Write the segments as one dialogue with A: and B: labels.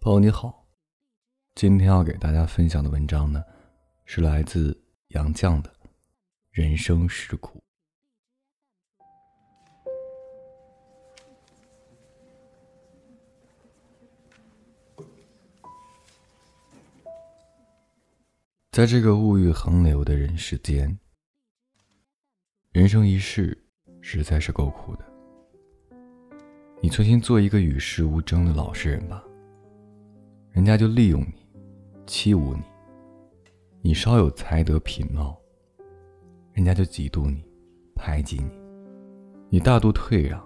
A: 朋友你好，今天要给大家分享的文章呢，是来自杨绛的《人生是苦》。在这个物欲横流的人世间，人生一世实在是够苦的。你存心做一个与世无争的老实人吧，人家就利用你，欺侮你；你稍有才德品貌，人家就嫉妒你，排挤你；你大度退让，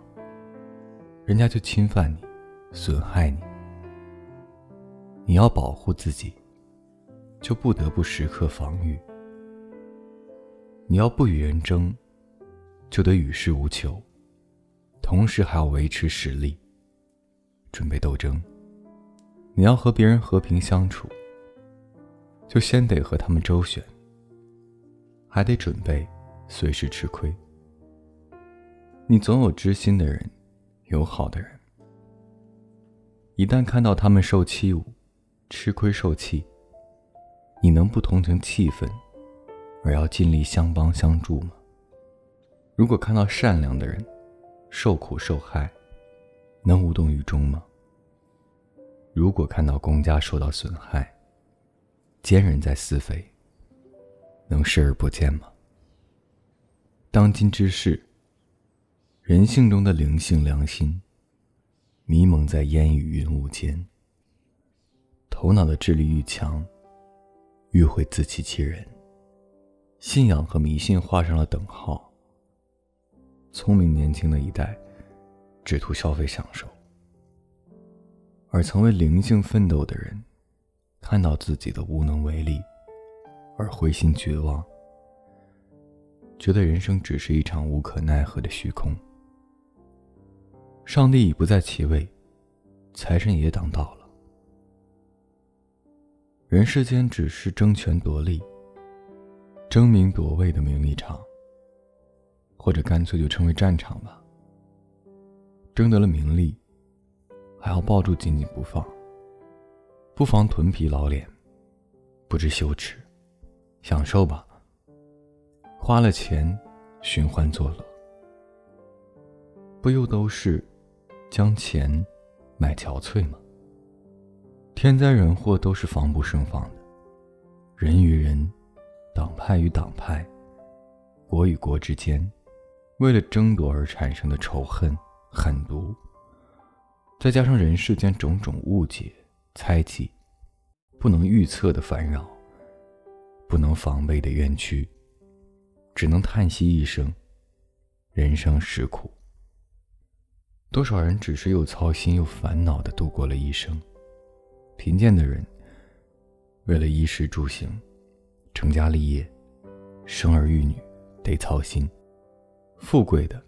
A: 人家就侵犯你，损害你。你要保护自己。就不得不时刻防御。你要不与人争，就得与世无求，同时还要维持实力，准备斗争。你要和别人和平相处，就先得和他们周旋，还得准备随时吃亏。你总有知心的人，友好的人，一旦看到他们受欺侮、吃亏受气。你能不同情气愤，而要尽力相帮相助吗？如果看到善良的人受苦受害，能无动于衷吗？如果看到公家受到损害，奸人在私肥，能视而不见吗？当今之事，人性中的灵性良心，迷蒙在烟雨云雾间。头脑的智力愈强。愈会自欺欺人，信仰和迷信画上了等号。聪明年轻的一代，只图消费享受；而曾为灵性奋斗的人，看到自己的无能为力，而灰心绝望，觉得人生只是一场无可奈何的虚空。上帝已不在其位，财神也当道了。人世间只是争权夺利、争名夺位的名利场，或者干脆就称为战场吧。争得了名利，还要抱住紧紧不放，不妨臀皮老脸，不知羞耻，享受吧。花了钱，寻欢作乐，不又都是将钱买憔悴吗？天灾人祸都是防不胜防的，人与人、党派与党派、国与国之间，为了争夺而产生的仇恨、狠毒，再加上人世间种种误解、猜忌、不能预测的烦扰、不能防备的冤屈，只能叹息一声：人生实苦。多少人只是又操心又烦恼的度过了一生。贫贱的人，为了衣食住行、成家立业、生儿育女，得操心；富贵的，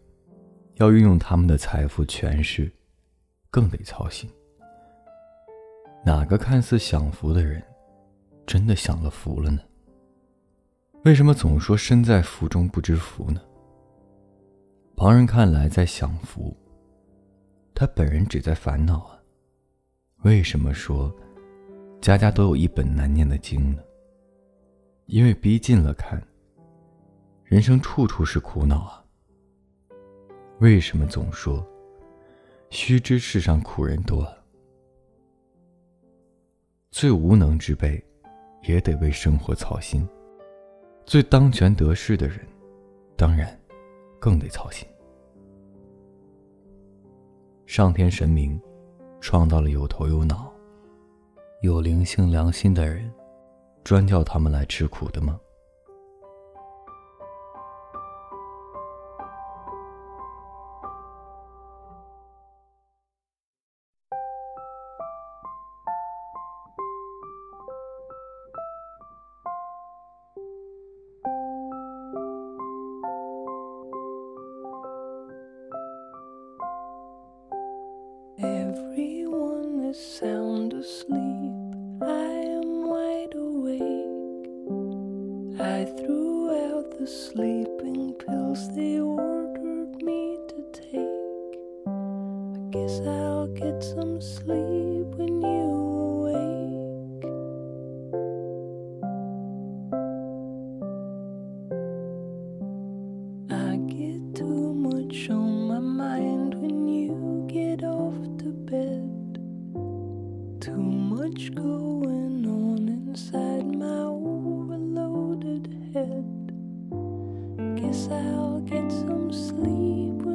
A: 要运用他们的财富权势，更得操心。哪个看似享福的人，真的享了福了呢？为什么总说身在福中不知福呢？旁人看来在享福，他本人只在烦恼啊。为什么说？家家都有一本难念的经呢。因为逼近了看，人生处处是苦恼啊。为什么总说，须知世上苦人多？最无能之辈，也得为生活操心；最当权得势的人，当然更得操心。上天神明，创造了有头有脑。有灵性良心的人，专叫他们来吃苦的吗 Everyone is sound asleep.
B: I am wide awake. I threw out the sleeping pills they ordered me to take. I guess I'll get some sleep when you. much going on inside my overloaded head. Guess I'll get some sleep.